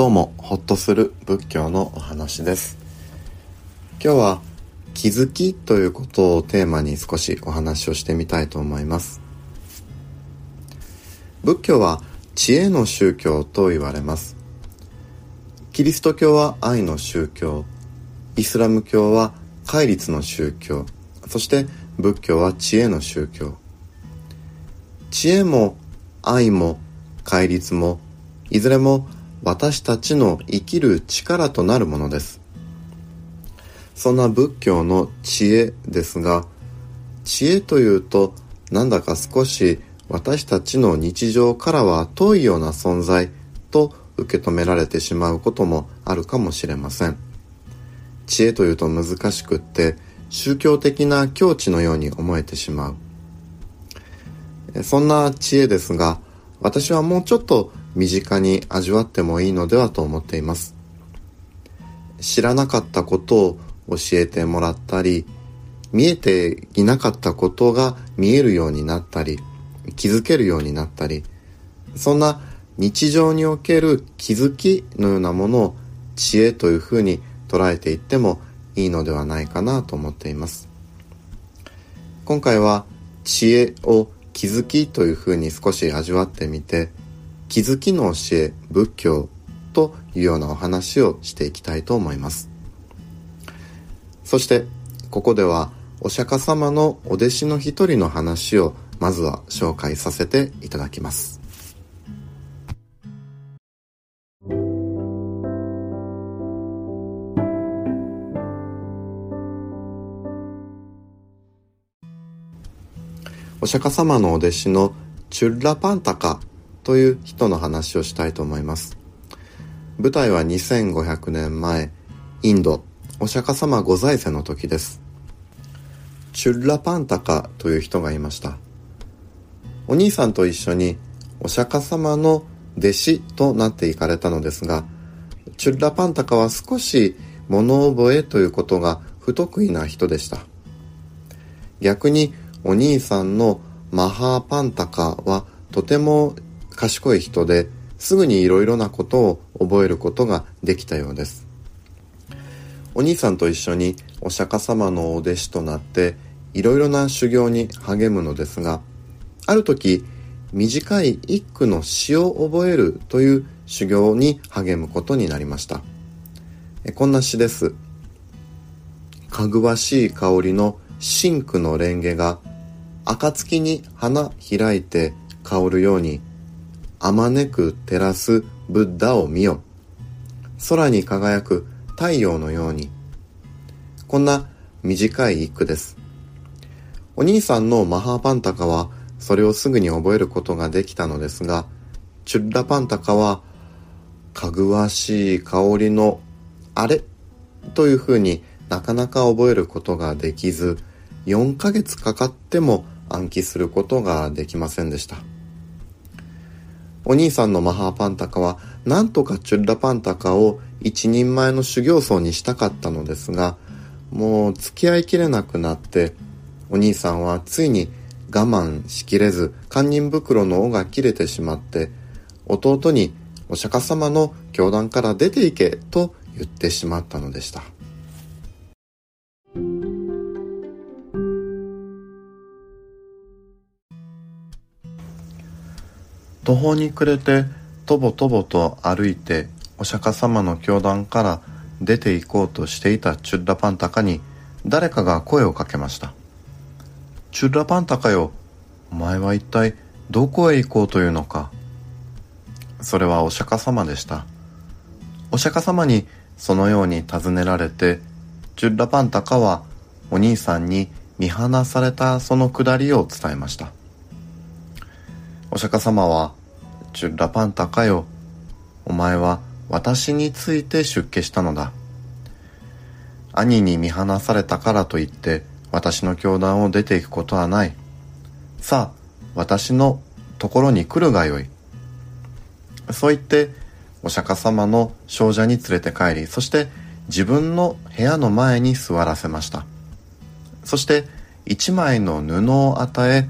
どうも、ほっとする仏教のお話です。今日は気づきということをテーマに少しお話をしてみたいと思います。仏教は知恵の宗教と言われます。キリスト教は愛の宗教、イスラム教は戒律の宗教、そして仏教は知恵の宗教。知恵も愛も戒律もいずれも私たちの生きる力となるものです。そんな仏教の知恵ですが、知恵というとなんだか少し私たちの日常からは遠いような存在と受け止められてしまうこともあるかもしれません。知恵というと難しくって宗教的な境地のように思えてしまう。そんな知恵ですが、私はもうちょっと身近に味わってもいいのではと思っています。知らなかったことを教えてもらったり、見えていなかったことが見えるようになったり、気づけるようになったり、そんな日常における気づきのようなものを知恵というふうに捉えていってもいいのではないかなと思っています。今回は知恵を気づきというふうに少し味わってみて、気づきの教え、仏教というようなお話をしていきたいと思います。そして、ここではお釈迦様のお弟子の一人の話をまずは紹介させていただきます。お釈迦様のお弟子のチュッラパンタカという人の話をしたいと思います。舞台は2500年前、インド、お釈迦様ご在世の時です。チュッラパンタカという人がいました。お兄さんと一緒にお釈迦様の弟子となっていかれたのですが、チュッラパンタカは少し物覚えということが不得意な人でした。逆にお兄さんのマハーパンタカはとても賢い人ですぐにいろいろなことを覚えることができたようです。お兄さんと一緒にお釈迦様のお弟子となっていろいろな修行に励むのですが、ある時短い一句の詩を覚えるという修行に励むことになりました。こんな詩です。かぐわしい香りの真紅のレンゲが暁に花開いて香るようにあまねく照らすブッダを見よ。空に輝く太陽のように。こんな短い一句です。お兄さんのマハーパンタカはそれをすぐに覚えることができたのですが、チュッラパンタカは、かぐわしい香りのあれというふうになかなか覚えることができず、4ヶ月かかっても暗記することができませんでした。お兄さんのマハーパンタカは、なんとかチュッラパンタカを一人前の修行僧にしたかったのですが、もう付き合いきれなくなって、お兄さんはついに我慢しきれず、堪忍袋の尾が切れてしまって、弟にお釈迦様の教団から出て行けと言ってしまったのでした。途方に暮れてとぼとぼと歩いてお釈迦様の教団から出て行こうとしていたチュッラパンタカに誰かが声をかけました。チュッラパンタカよお前は一体どこへ行こうというのか。それはお釈迦様でした。お釈迦様にそのように尋ねられてチュッラパンタカはお兄さんに見放されたそのくだりを伝えました。お釈迦様は、チュラパンタかよ。お前は私について出家したのだ。兄に見放されたからといって私の教団を出ていくことはない。さあ、私のところに来るがよい。そう言って、お釈迦様の少女に連れて帰り、そして自分の部屋の前に座らせました。そして一枚の布を与え、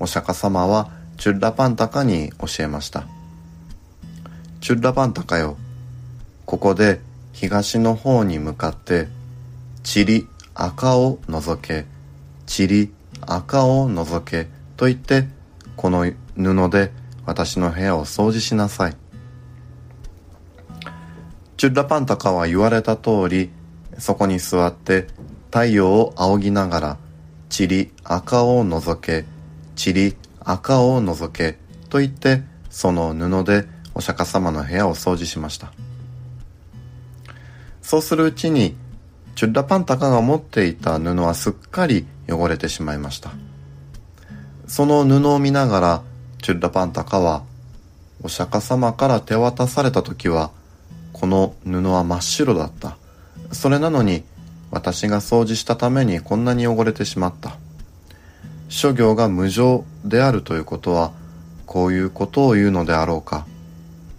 お釈迦様はチュッラパンタカに教えました。チュッラパンタカよ。ここで東の方に向かってチリ赤を除けチリ赤を除けと言ってこの布で私の部屋を掃除しなさいチュッラパンタカは言われた通りそこに座って太陽を仰ぎながらチリ赤を除けチリ赤を除けと言ってその布でお釈迦様の部屋を掃除しました。そうするうちにチュッラパンタカが持っていた布はすっかり汚れてしまいました。その布を見ながらチュッラパンタカはお釈迦様から手渡された時はこの布は真っ白だった。それなのに私が掃除したためにこんなに汚れてしまった。諸行が無常であるということはこういうことを言うのであろうか。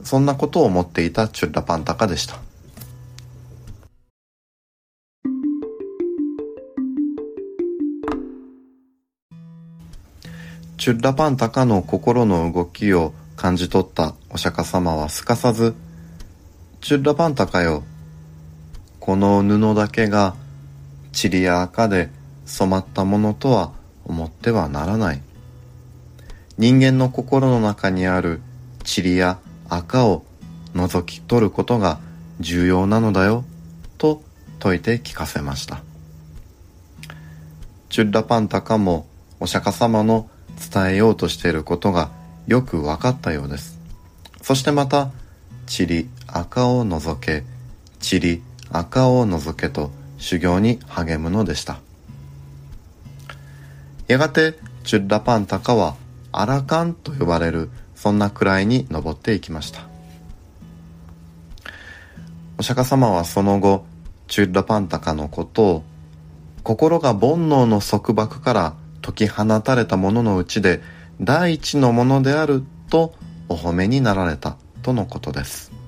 そんなことを思っていたチュッラパンタカでした。チュッラパンタカの心の動きを感じ取ったお釈迦様はすかさず「チュッラパンタカよこの布だけが塵や赤で染まったものとは思ってはならない」人間の心の中にある塵や赤を覗き取ることが重要なのだよと説いて聞かせました。チュッラパンタカもお釈迦様の伝えようとしていることがよく分かったようです。そしてまた「塵赤を除け塵赤を除け」と修行に励むのでした。やがてチュッラパンタカはアラカンと呼ばれるそんな位に登っていきました。お釈迦様はその後チュッラパンタカのことを心が煩悩の束縛から解き放たれたもののうちで第一のものであるとお褒めになられたとのことです。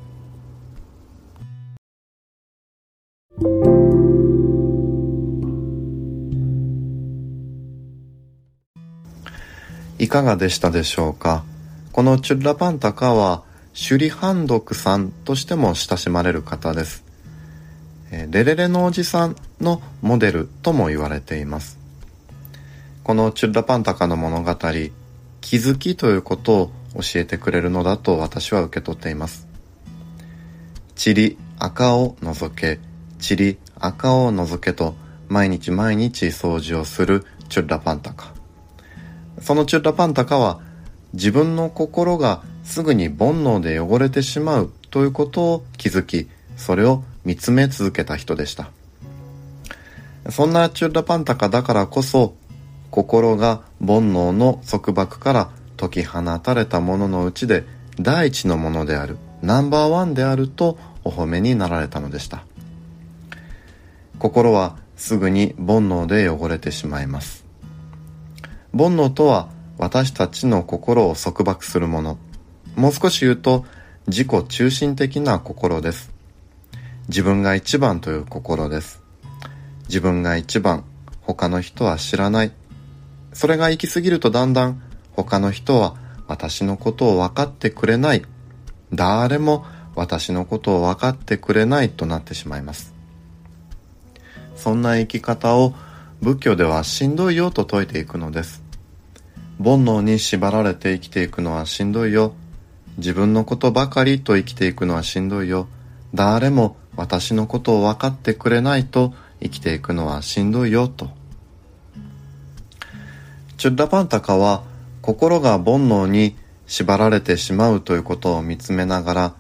いかがでしたでしょうか？このチュッラパンタカはシュリハンドクさんとしても親しまれる方です。レレレのおじさんのモデルとも言われています。このチュッラパンタカの物語気づきということを教えてくれるのだと私は受け取っています。塵赤を除け塵赤を除けと毎日毎日掃除をするチュッラパンタカ。そのチュッラパンタカは自分の心がすぐに煩悩で汚れてしまうということを気づきそれを見つめ続けた人でした。そんなチュッラパンタカだからこそ心が煩悩の束縛から解き放たれたもののうちで第一のものであるナンバーワンであるとお褒めになられたのでした。心はすぐに煩悩で汚れてしまいます。煩悩とは私たちの心を束縛するもの。もう少し言うと自己中心的な心です。自分が一番という心です。自分が一番他の人は知らない。それが行き過ぎるとだんだん他の人は私のことを分かってくれない。誰も私のことを分かってくれないとなってしまいます。そんな生き方を仏教ではしんどいよと説いていくのです。煩悩に縛られて生きていくのはしんどいよ。自分のことばかりと生きていくのはしんどいよ。誰も私のことを分かってくれないと生きていくのはしんどいよと。チュッラパンタカは心が煩悩に縛られてしまうということを見つめながら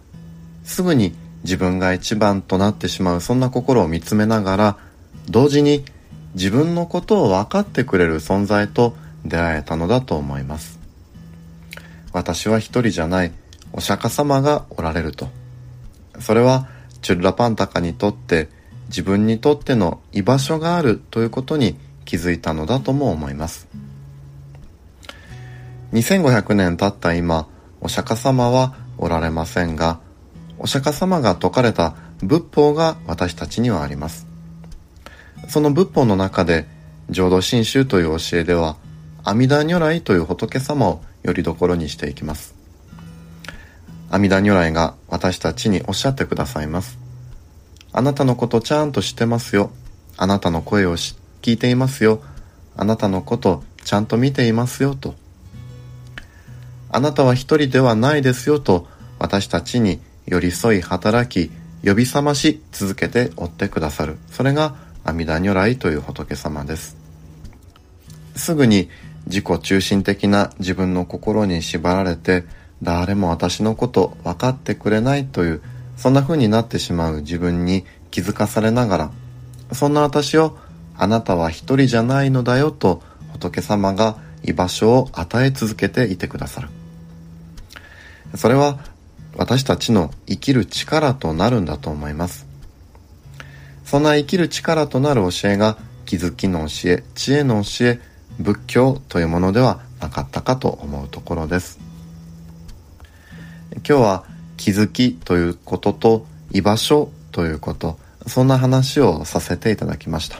すぐに自分が一番となってしまうそんな心を見つめながら同時に自分のことを分かってくれる存在と出会えたのだと思います。私は一人じゃないお釈迦様がおられると。それはチュッラパンタカにとって自分にとっての居場所があるということに気づいたのだとも思います。2500年経った今お釈迦様はおられませんがお釈迦様が説かれた仏法が私たちにはあります。その仏法の中で浄土真宗という教えでは阿弥陀如来という仏様をよりどころにしていきます阿弥陀如来が私たちにおっしゃってくださいますあなたのことちゃんと知ってますよ。あなたの声を聞いていますよ。あなたのことちゃんと見ていますよと。あなたは一人ではないですよと私たちに寄り添い働き呼び覚まし続けて追ってくださる。それが阿弥陀如来という仏様です。すぐに自己中心的な自分の心に縛られて誰も私のこと分かってくれないというそんな風になってしまう自分に気づかされながらそんな私をあなたは一人じゃないのだよと仏様が居場所を与え続けていてくださる。それは私たちの生きる力となるんだと思います。そんな生きる力となる教えが気づきの教え知恵の教え仏教というものではなかったかと思うところです。今日は気づきということと居場所ということそんな話をさせていただきました。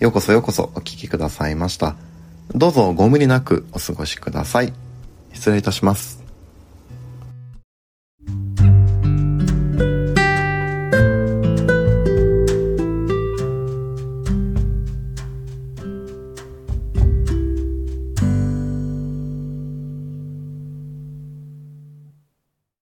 ようこそようこそお聴きくださいました。どうぞご無理なくお過ごしください。失礼いたします。